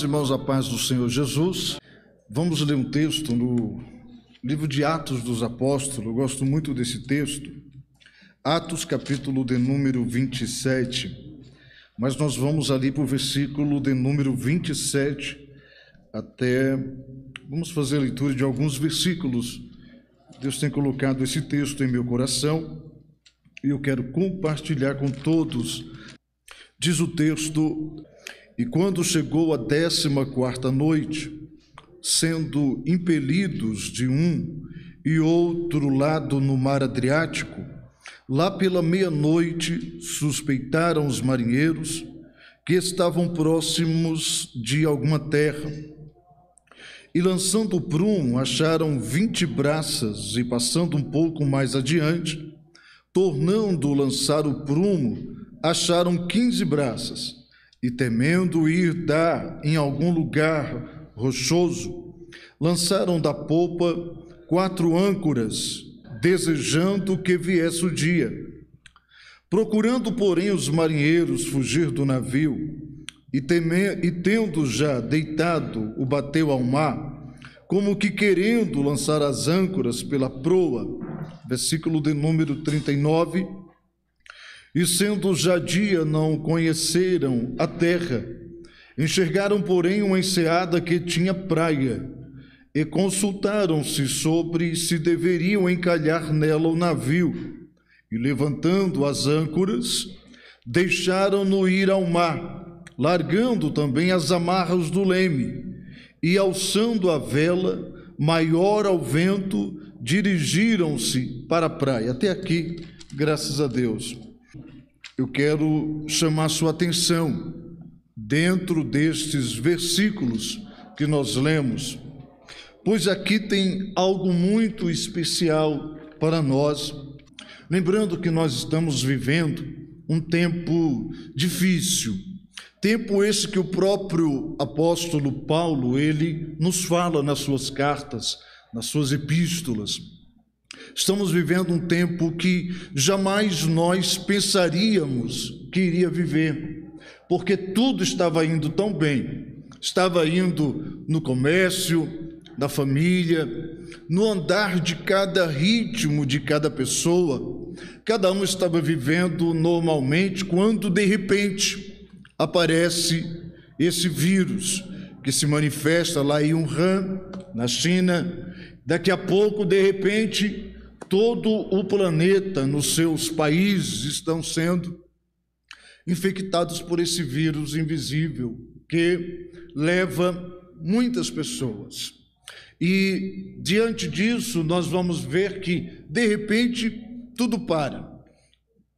Amados irmãos, a paz do Senhor Jesus. Vamos ler um texto no livro de Atos dos Apóstolos. Eu gosto muito desse texto. Atos, capítulo de número 27. Mas nós vamos ali para o versículo de número 27 até. Vamos fazer a leitura de alguns versículos. Deus tem colocado esse texto em meu coração e eu quero compartilhar com todos. Diz o texto: E quando chegou a décima quarta noite, sendo impelidos de um e outro lado no mar Adriático, lá pela meia-noite suspeitaram os marinheiros que estavam próximos de alguma terra. E lançando o prumo, acharam vinte braças, e passando um pouco mais adiante, Tornando lançar o prumo, acharam quinze braças, e temendo ir dar em algum lugar rochoso, lançaram da popa quatro âncoras, desejando que viesse o dia. Procurando, porém, os marinheiros fugir do navio, e, e tendo já deitado o bateu ao mar, como que querendo lançar as âncoras pela proa, versículo de número 39. E sendo já dia, não conheceram a terra, enxergaram, porém, uma enseada que tinha praia, e consultaram-se sobre se deveriam encalhar nela o navio, e levantando as âncoras, deixaram-no ir ao mar, largando também as amarras do leme, e alçando a vela, maior ao vento, dirigiram-se para a praia. Até aqui, graças a Deus. Eu quero chamar sua atenção dentro destes versículos que nós lemos, pois aqui tem algo muito especial para nós. Lembrando que nós estamos vivendo um tempo difícil, tempo esse que o próprio apóstolo Paulo, ele nos fala nas suas cartas, nas suas epístolas. Estamos vivendo um tempo que jamais nós pensaríamos que iria viver, porque tudo estava indo tão bem. Estava indo no comércio, na família, no andar de cada ritmo de cada pessoa. Cada um estava vivendo normalmente quando de repente aparece esse vírus que se manifesta lá em Wuhan, na China, Daqui a pouco, de repente, todo o planeta, nos seus países, estão sendo infectados por esse vírus invisível que leva muitas pessoas. E diante disso, nós vamos ver que, de repente, tudo para.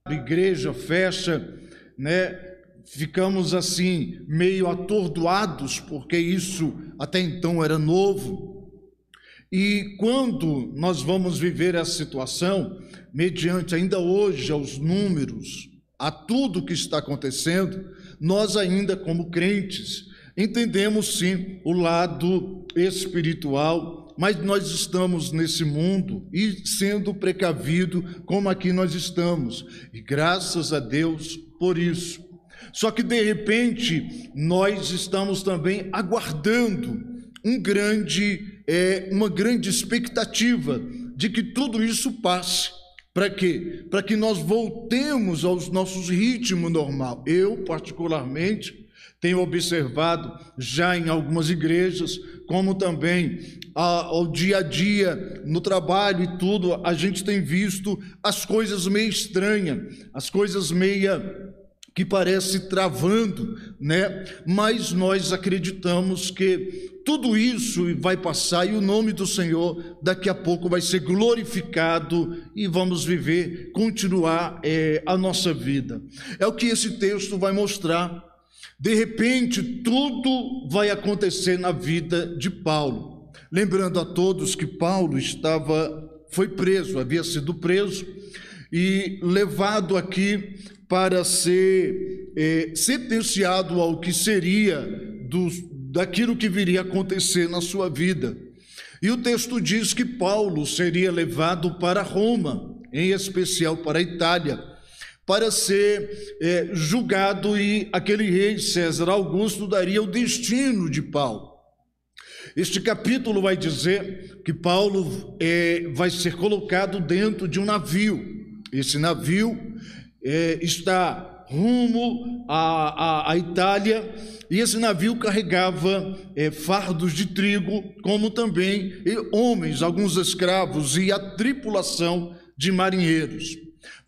A igreja fecha, né? Ficamos assim, meio atordoados, porque isso até então era novo. E quando nós vamos viver essa situação, mediante ainda hoje aos números, a tudo que está acontecendo, nós ainda como crentes entendemos sim o lado espiritual, mas nós estamos nesse mundo e sendo precavido como aqui nós estamos. E graças a Deus por isso. Só que de repente nós estamos também aguardando um grande é, uma grande expectativa de que tudo isso passe. Para quê? Para que nós voltemos aos nossos ritmos normal. Eu, particularmente, tenho observado já em algumas igrejas, como também ao dia a dia, no trabalho e tudo, a gente tem visto as coisas meio estranhas, as coisas meia que parece travando, né? Mas nós acreditamos que tudo isso vai passar e o nome do Senhor daqui a pouco vai ser glorificado e vamos viver, continuar é, a nossa vida. É o que esse texto vai mostrar. De repente, tudo vai acontecer na vida de Paulo. Lembrando a todos que Paulo estava, foi preso, havia sido preso e levado aqui para ser é, sentenciado ao que seria dos, daquilo que viria a acontecer na sua vida. E o texto diz que Paulo seria levado para Roma, em especial para a Itália, para ser é, julgado e aquele rei César Augusto daria o destino de Paulo. Este capítulo vai dizer que Paulo é, vai ser colocado dentro de um navio. Esse navio é, está rumo à, à, à, Itália e esse navio carregava é, fardos de trigo, como também homens, alguns escravos e a tripulação de marinheiros.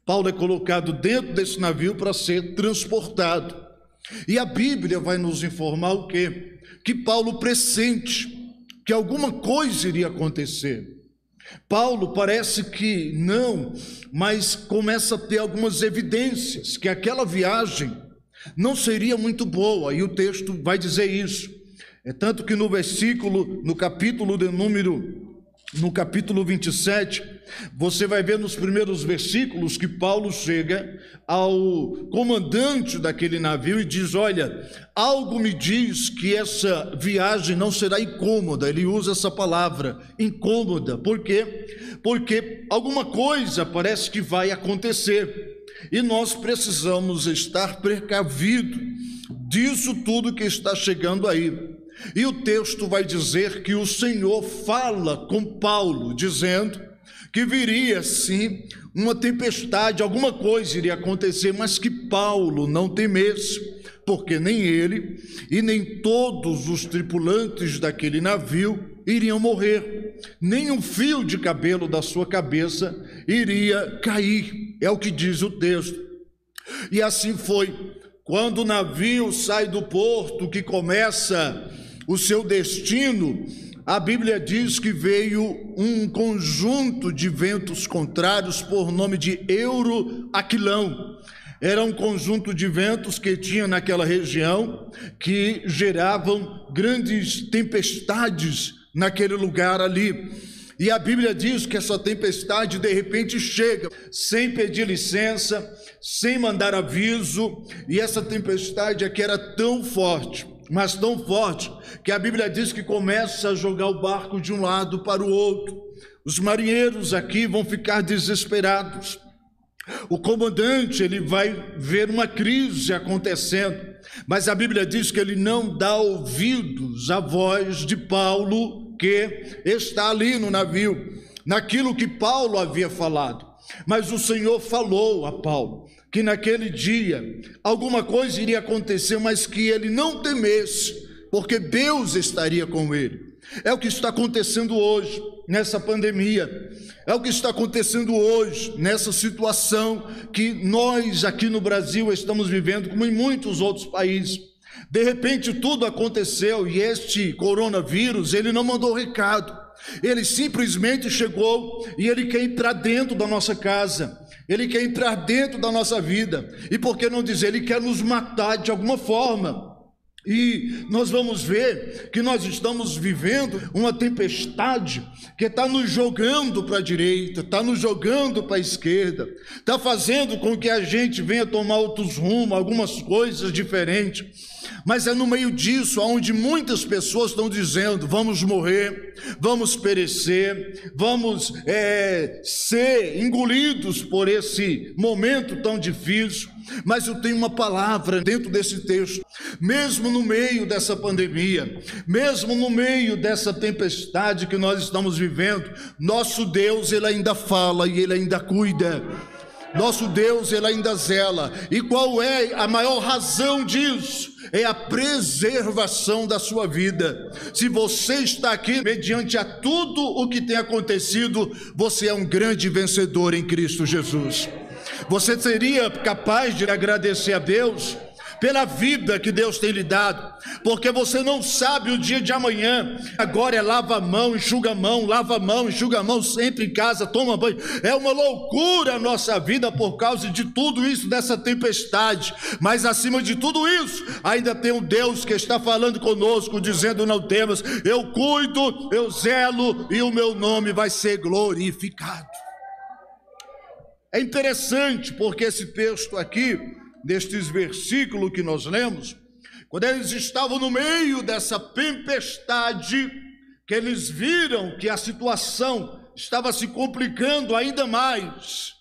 Paulo é colocado dentro desse navio para ser transportado. E a Bíblia vai nos informar o quê? Que Paulo pressente que alguma coisa iria acontecer. Paulo parece que não, mas começa a ter algumas evidências que aquela viagem não seria muito boa, e o texto vai dizer isso. É tanto que no versículo, no capítulo de número no capítulo 27, você vai ver nos primeiros versículos que Paulo chega ao comandante daquele navio e diz: Olha, algo me diz que essa viagem não será incômoda. Ele usa essa palavra, incômoda. Por quê? Porque alguma coisa parece que vai acontecer e nós precisamos estar precavidos disso tudo que está chegando aí. E o texto vai dizer que o Senhor fala com Paulo, dizendo que viria sim uma tempestade, alguma coisa iria acontecer, mas que Paulo não temesse, porque nem ele e nem todos os tripulantes daquele navio iriam morrer, nem um fio de cabelo da sua cabeça iria cair, é o que diz o texto. E assim foi. Quando o navio sai do porto, que começa o seu destino, a Bíblia diz que veio um conjunto de ventos contrários por nome de Euroaquilão. Era um conjunto de ventos que tinha naquela região que geravam grandes tempestades naquele lugar ali. E a Bíblia diz que essa tempestade de repente chega, sem pedir licença, sem mandar aviso, e essa tempestade aqui era tão forte mas tão forte que a Bíblia diz que começa a jogar o barco de um lado para o outro. Os marinheiros aqui vão ficar desesperados. O comandante ele vai ver uma crise acontecendo, mas a Bíblia diz que ele não dá ouvidos à voz de Paulo que está ali no navio, naquilo que Paulo havia falado. Mas o Senhor falou a Paulo que naquele dia alguma coisa iria acontecer, mas que ele não temesse, porque Deus estaria com ele. É o que está acontecendo hoje, nessa pandemia. É o que está acontecendo hoje, nessa situação que nós aqui no Brasil estamos vivendo, como em muitos outros países. De repente tudo aconteceu e este coronavírus, ele não mandou recado. Ele simplesmente chegou e ele quer entrar dentro da nossa casa. Ele quer entrar dentro da nossa vida. E por que não dizer? Ele quer nos matar de alguma forma. E nós vamos ver que nós estamos vivendo uma tempestade que está nos jogando para a direita, está nos jogando para a esquerda, está fazendo com que a gente venha tomar outros rumos, algumas coisas diferentes. Mas é no meio disso onde muitas pessoas estão dizendo: vamos morrer, vamos perecer, vamos é, ser engolidos por esse momento tão difícil. Mas eu tenho uma palavra dentro desse texto, mesmo no meio dessa pandemia, mesmo no meio dessa tempestade que nós estamos vivendo, nosso Deus, Ele ainda fala e Ele ainda cuida. Nosso Deus, Ele ainda zela. E qual é a maior razão disso? É a preservação da sua vida. Se você está aqui mediante a tudo o que tem acontecido, você é um grande vencedor em Cristo Jesus. Você seria capaz de agradecer a Deus pela vida que Deus tem lhe dado, porque você não sabe o dia de amanhã. Agora é lava a mão, enxuga a mão, lava a mão, enxuga a mão, sempre em casa, toma banho. É uma loucura a nossa vida por causa de tudo isso, dessa tempestade. Mas acima de tudo isso, ainda tem um Deus que está falando conosco, dizendo: não temos, eu cuido, eu zelo e o meu nome vai ser glorificado. É interessante porque esse texto aqui, nestes versículos que nós lemos, quando eles estavam no meio dessa tempestade, que eles viram que a situação estava se complicando ainda mais,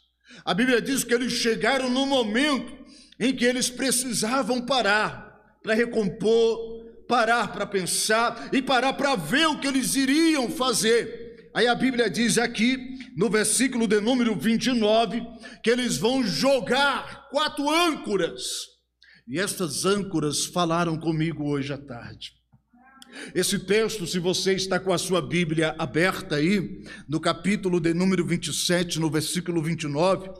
A Bíblia diz que eles chegaram no momento em que eles precisavam parar para recompor, parar para pensar e parar para ver o que eles iriam fazer. Aí a Bíblia diz aqui, no versículo de número 29, que eles vão jogar quatro âncoras. E estas âncoras falaram comigo hoje à tarde. Esse texto, se você está com a sua Bíblia aberta aí, no capítulo de número 27, no versículo 29,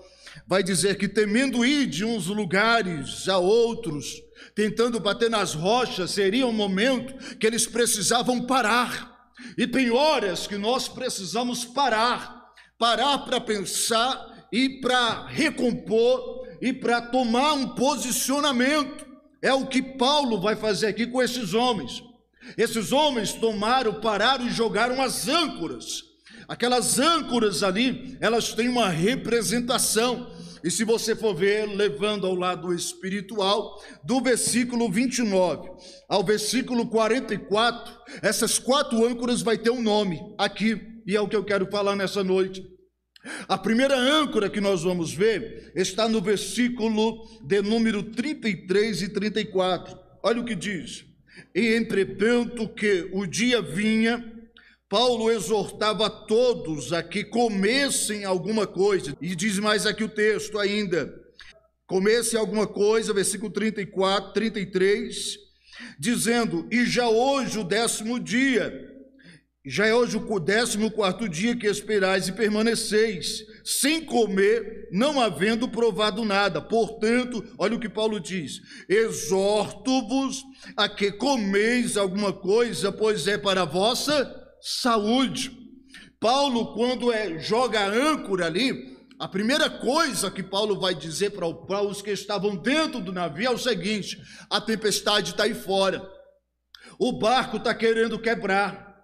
vai dizer que temendo ir de uns lugares a outros, tentando bater nas rochas, seria um momento que eles precisavam parar. E tem horas que nós precisamos parar, parar para pensar e para recompor e para tomar um posicionamento. É o que Paulo vai fazer aqui com esses homens. Esses homens tomaram, pararam e jogaram as âncoras. Aquelas âncoras ali, elas têm uma representação. E se você for ver, levando ao lado espiritual, do versículo 29 ao versículo 44, essas quatro âncoras vai ter um nome aqui, e é o que eu quero falar nessa noite. A primeira âncora que nós vamos ver está no versículo de número 33 e 34. Olha o que diz: E entretanto que o dia vinha, Paulo exortava todos a que comessem alguma coisa, e diz mais aqui o texto ainda: comessem alguma coisa, versículo 34, 33, dizendo: E já hoje o décimo dia, já é hoje o décimo quarto dia que esperais e permaneceis, sem comer, não havendo provado nada. Portanto, olha o que Paulo diz: exorto-vos a que comeis alguma coisa, pois é para a vossa saúde. Paulo, quando é, joga a âncora ali, a primeira coisa que Paulo vai dizer para os que estavam dentro do navio é o seguinte: a tempestade está aí fora, o barco está querendo quebrar,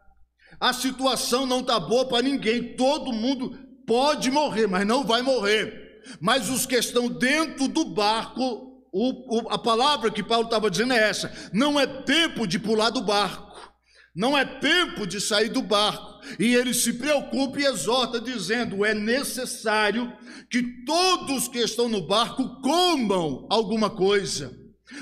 a situação não está boa para ninguém, todo mundo pode morrer, mas não vai morrer. Mas os que estão dentro do barco, o, o, a palavra que Paulo estava dizendo é essa: não é tempo de pular do barco. Não é tempo de sair do barco. E ele se preocupa e exorta, dizendo: é necessário que todos que estão no barco comam alguma coisa.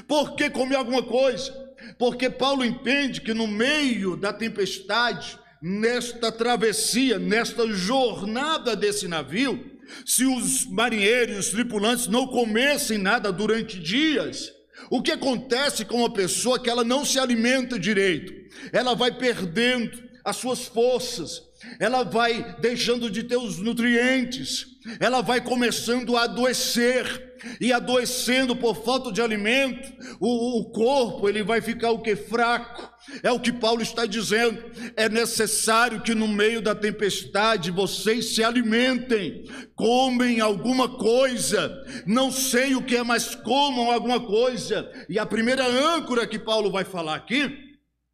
Por que comer alguma coisa? Porque Paulo entende que no meio da tempestade, nesta travessia, nesta jornada desse navio, se os marinheiros, os tripulantes não comessem nada durante dias, o que acontece com uma pessoa que ela não se alimenta direito? Ela vai perdendo as suas forças, ela vai deixando de ter os nutrientes, ela vai começando a adoecer, e adoecendo por falta de alimento, o, o corpo ele vai ficar o que? Fraco. É o que Paulo está dizendo. É necessário que no meio da tempestade vocês se alimentem, comem alguma coisa. Não sei o que é, mas comam alguma coisa. E a primeira âncora que Paulo vai falar aqui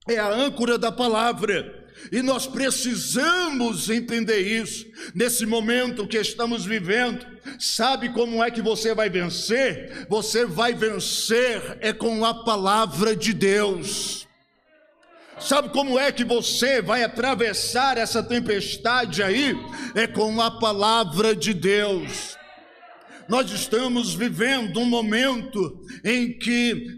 é a âncora da palavra. E nós precisamos entender isso nesse momento que estamos vivendo. Sabe como é que você vai vencer? Você vai vencer é com a palavra de Deus. Sabe como é que você vai atravessar essa tempestade aí? É com a palavra de Deus. Nós estamos vivendo um momento em que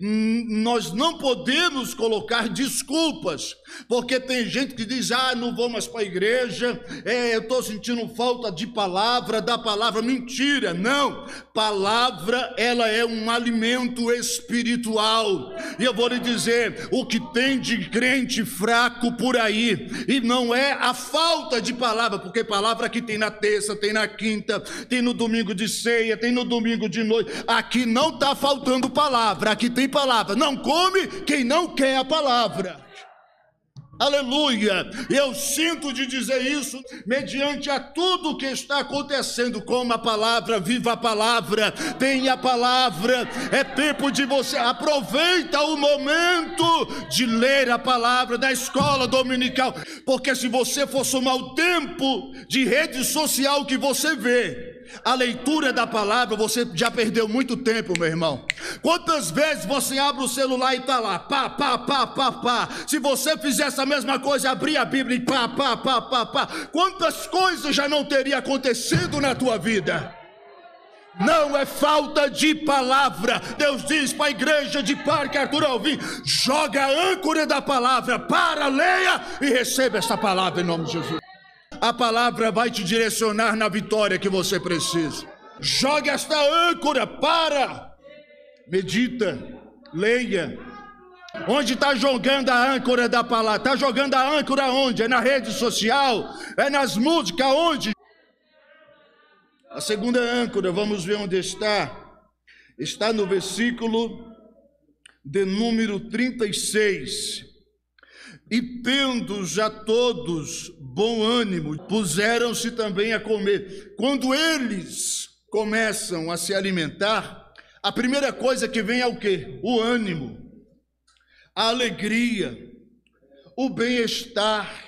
nós não podemos colocar desculpas, porque tem gente que diz: ah, não vou mais para a igreja, é, eu estou sentindo falta de palavra, da palavra. Mentira, não. Palavra, ela é um alimento espiritual. E eu vou lhe dizer: o que tem de crente fraco por aí, e não é a falta de palavra, porque palavra que tem na terça, tem na quinta, tem no domingo de ceia, tem no domingo de noite. Aqui não está faltando palavra, aqui tem palavra. Não come quem não quer a palavra. Aleluia! Eu sinto de dizer isso mediante a tudo que está acontecendo com a palavra, viva a palavra, tenha a palavra. É tempo de você aproveita o momento de ler a palavra da escola dominical, porque se você for somar o tempo de rede social que você vê, a leitura da palavra, você já perdeu muito tempo, meu irmão. Quantas vezes você abre o celular e está lá, pá, pá, pá, pá, pá. Se você fizesse a mesma coisa, abrir a Bíblia e pá, pá, pá, pá, pá. Quantas coisas já não teria acontecido na tua vida? não é falta de palavra. Deus diz para a igreja de Parque Arthur Alvim: joga a âncora da palavra, para, leia e receba esta palavra em nome de Jesus. A palavra vai te direcionar na vitória que você precisa. Joga esta âncora, para, medita, leia. Onde está jogando a âncora da palavra? Está jogando a âncora onde? É na rede social? É nas músicas? Onde? A segunda âncora, vamos ver onde está. Está no versículo de número 36. E tendo já todos bom ânimo, puseram-se também a comer. Quando eles começam a se alimentar, a primeira coisa que vem é o que? O ânimo, a alegria, o bem-estar.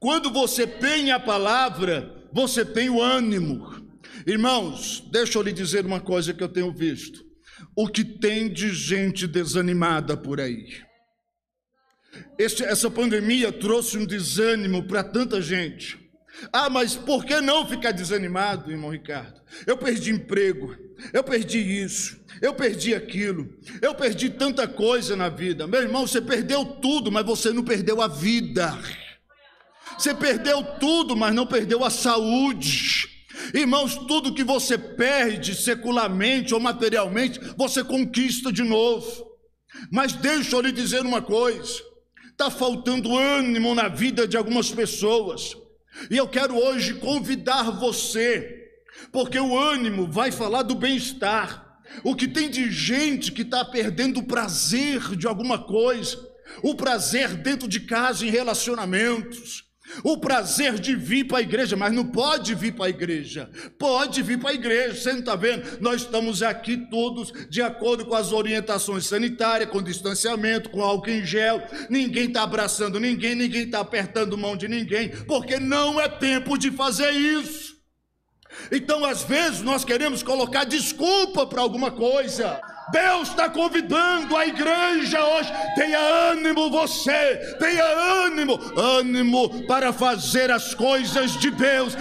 Quando você tem a palavra, você tem o ânimo. Irmãos, deixa eu lhe dizer uma coisa que eu tenho visto. O que tem de gente desanimada por aí. Este, essa pandemia trouxe um desânimo para tanta gente. Ah, mas por que não ficar desanimado, irmão Ricardo? Eu perdi emprego, eu perdi isso, eu perdi aquilo, eu perdi tanta coisa na vida. Meu irmão, você perdeu tudo, mas você não perdeu a vida. Você perdeu tudo, mas não perdeu a saúde. Irmãos, tudo que você perde secularmente ou materialmente, você conquista de novo. Mas deixa eu lhe dizer uma coisa: está faltando ânimo na vida de algumas pessoas, e eu quero hoje convidar você, porque o ânimo vai falar do bem-estar. O que tem de gente que está perdendo o prazer de alguma coisa, o prazer dentro de casa em relacionamentos, o prazer de vir para a igreja, mas não pode vir para a igreja. Pode vir para a igreja, você não está vendo? Nós estamos aqui todos de acordo com as orientações sanitárias, com distanciamento, com álcool em gel. Ninguém está abraçando ninguém, ninguém está apertando mão de ninguém, porque não é tempo de fazer isso. Então, às vezes, nós queremos colocar desculpa para alguma coisa. Deus está convidando a igreja hoje. Tenha ânimo você, tenha ânimo, ânimo para fazer as coisas de Deus,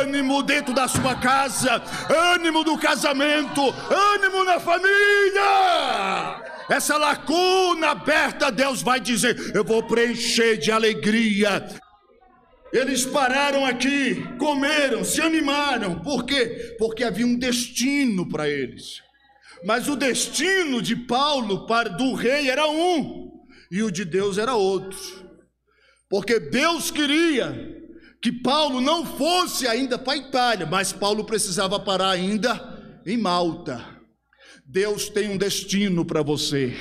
ânimo dentro da sua casa, ânimo do casamento, ânimo na família. Essa lacuna aberta, Deus vai dizer: Eu vou preencher de alegria. Eles pararam aqui, comeram, se animaram. Por quê? Porque havia um destino para eles. Mas o destino de Paulo para do rei era um e o de Deus era outro. Porque Deus queria que Paulo não fosse ainda para a Itália, mas Paulo precisava parar ainda em Malta. Deus tem um destino para você.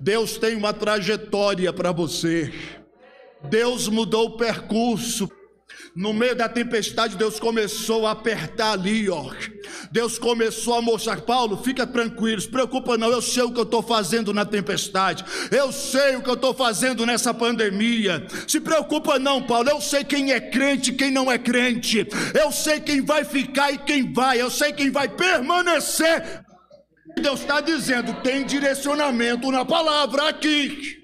Deus tem uma trajetória para você. Deus mudou o percurso no meio da tempestade, Deus começou a apertar ali, ó. Deus começou a mostrar, Paulo, fica tranquilo, se preocupa não, eu sei o que eu estou fazendo na tempestade, eu sei o que eu estou fazendo nessa pandemia. Se preocupa não, Paulo, eu sei quem é crente e quem não é crente, eu sei quem vai ficar e quem vai, eu sei quem vai permanecer. Deus está dizendo, tem direcionamento na palavra aqui,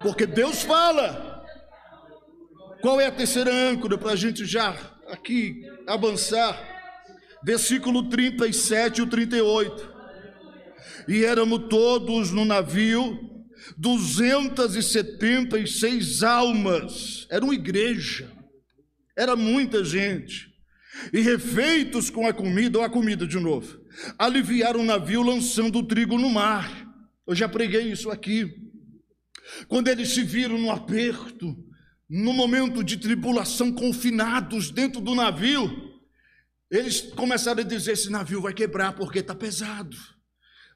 porque Deus fala. Qual é a terceira âncora para a gente já aqui avançar? Versículo 37 e 38. E éramos todos no navio, 276 almas, era uma igreja, era muita gente. E refeitos com a comida, ou a comida de novo, aliviaram o navio lançando o trigo no mar. Eu já preguei isso aqui. Quando eles se viram no aperto, no momento de tribulação, confinados dentro do navio, eles começaram a dizer: esse navio vai quebrar porque está pesado.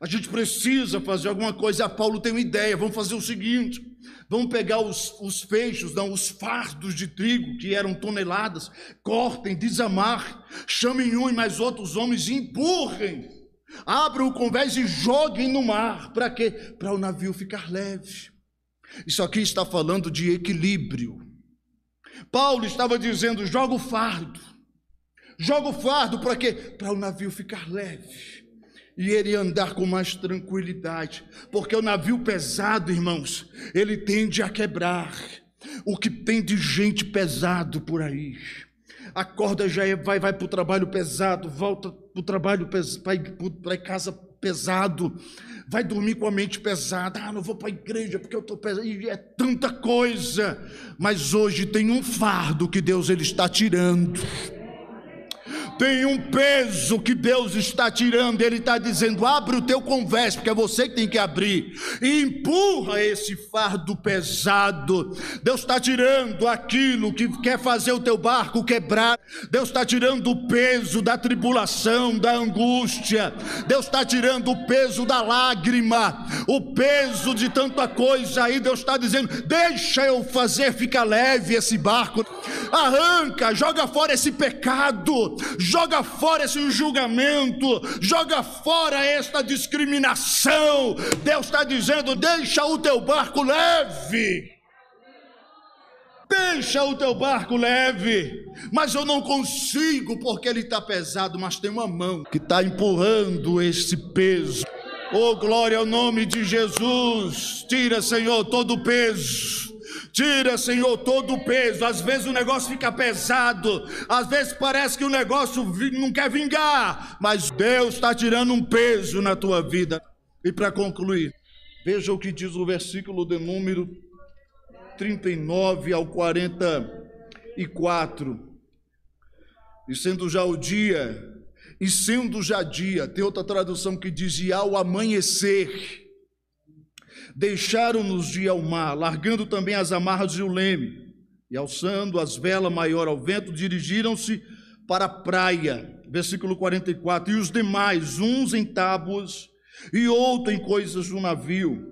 A gente precisa fazer alguma coisa. A Paulo tem uma ideia: vamos fazer o seguinte: vamos pegar os, os feixes, não, os fardos de trigo, que eram toneladas, cortem, desamar, chamem um e mais outros homens e empurrem. Abram o convés e joguem no mar. Para quê? Para o navio ficar leve. Isso aqui está falando de equilíbrio. Paulo estava dizendo: joga o fardo, joga o fardo para quê? Para o navio ficar leve e ele andar com mais tranquilidade, porque o navio pesado, irmãos, ele tende a quebrar. O que tem de gente pesado por aí, acorda já é, vai, vai para o trabalho pesado, volta para o trabalho, vai para casa pesado, vai dormir com a mente pesada. Ah, não vou para a igreja porque eu estou pesado. E é tanta coisa. Mas hoje tem um fardo que Deus ele está tirando. Tem um peso que Deus está tirando. Ele está dizendo: abre o teu converse, porque é você que tem que abrir. E empurra esse fardo pesado. Deus está tirando aquilo que quer fazer o teu barco quebrar. Deus está tirando o peso da tribulação, da angústia. Deus está tirando o peso da lágrima, o peso de tanta coisa aí. Deus está dizendo: deixa eu fazer, fica leve esse barco. Arranca, joga fora esse pecado joga fora esse julgamento, joga fora esta discriminação. Deus está dizendo: deixa o teu barco leve. Deixa o teu barco leve, mas eu não consigo porque ele está pesado. Mas tem uma mão que está empurrando esse peso. Oh, glória ao nome de Jesus. Tira, Senhor, todo o peso Tira, Senhor, todo o peso. Às vezes o negócio fica pesado, às vezes parece que o negócio não quer vingar, mas Deus está tirando um peso na tua vida. E para concluir, veja o que diz o versículo de número 39 ao 44. E sendo já o dia, e sendo já dia, tem outra tradução que diz: e ao amanhecer deixaram-nos de ao mar, largando também as amarras e o leme, e alçando as velas maior ao vento, dirigiram-se para a praia. Versículo 44. E os demais, uns em tábuas e outros em coisas do navio.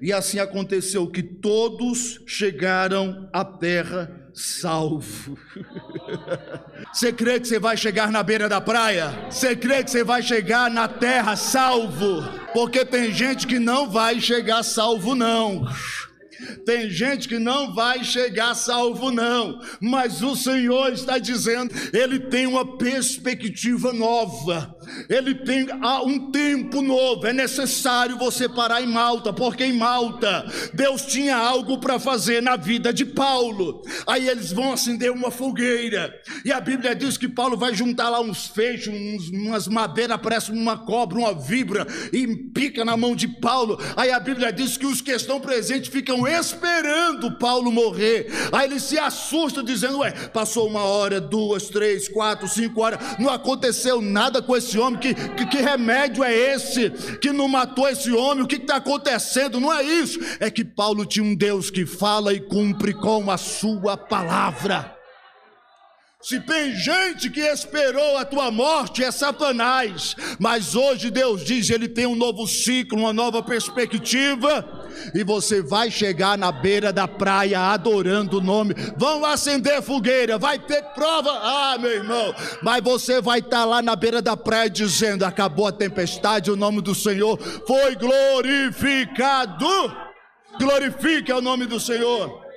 E assim aconteceu que todos chegaram à terra salvo. Você crê que você vai chegar na beira da praia? Você crê que você vai chegar na terra salvo? Porque tem gente que não vai chegar salvo, não. Tem gente que não vai chegar salvo, não, mas o Senhor está dizendo, Ele tem uma perspectiva nova, Ele tem um tempo novo. É necessário você parar em Malta, porque em Malta Deus tinha algo para fazer na vida de Paulo. Aí eles vão acender uma fogueira, e a Bíblia diz que Paulo vai juntar lá uns feixes, uns, umas madeiras, parece uma cobra, uma vibra, e pica na mão de Paulo. Aí a Bíblia diz que os que estão presentes ficam esperando Paulo morrer. Aí ele se assusta, dizendo: Ué, passou uma hora, duas, três, quatro, cinco horas, não aconteceu nada com esse homem. Que, que, que remédio é esse que não matou esse homem? O que está acontecendo? Não é isso, é que Paulo tinha um Deus que fala e cumpre com a sua palavra. Se tem gente que esperou a tua morte, é Satanás. Mas hoje Deus diz: Ele tem um novo ciclo, uma nova perspectiva. E você vai chegar na beira da praia adorando o nome. Vão acender fogueira, vai ter prova. Ah, meu irmão. Mas você vai estar lá na beira da praia dizendo: Acabou a tempestade, o nome do Senhor foi glorificado. Glorifique o nome do Senhor.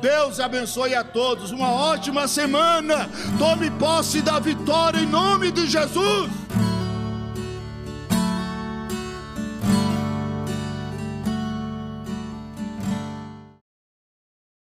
Deus abençoe a todos. Uma ótima semana. Tome posse da vitória em nome de Jesus.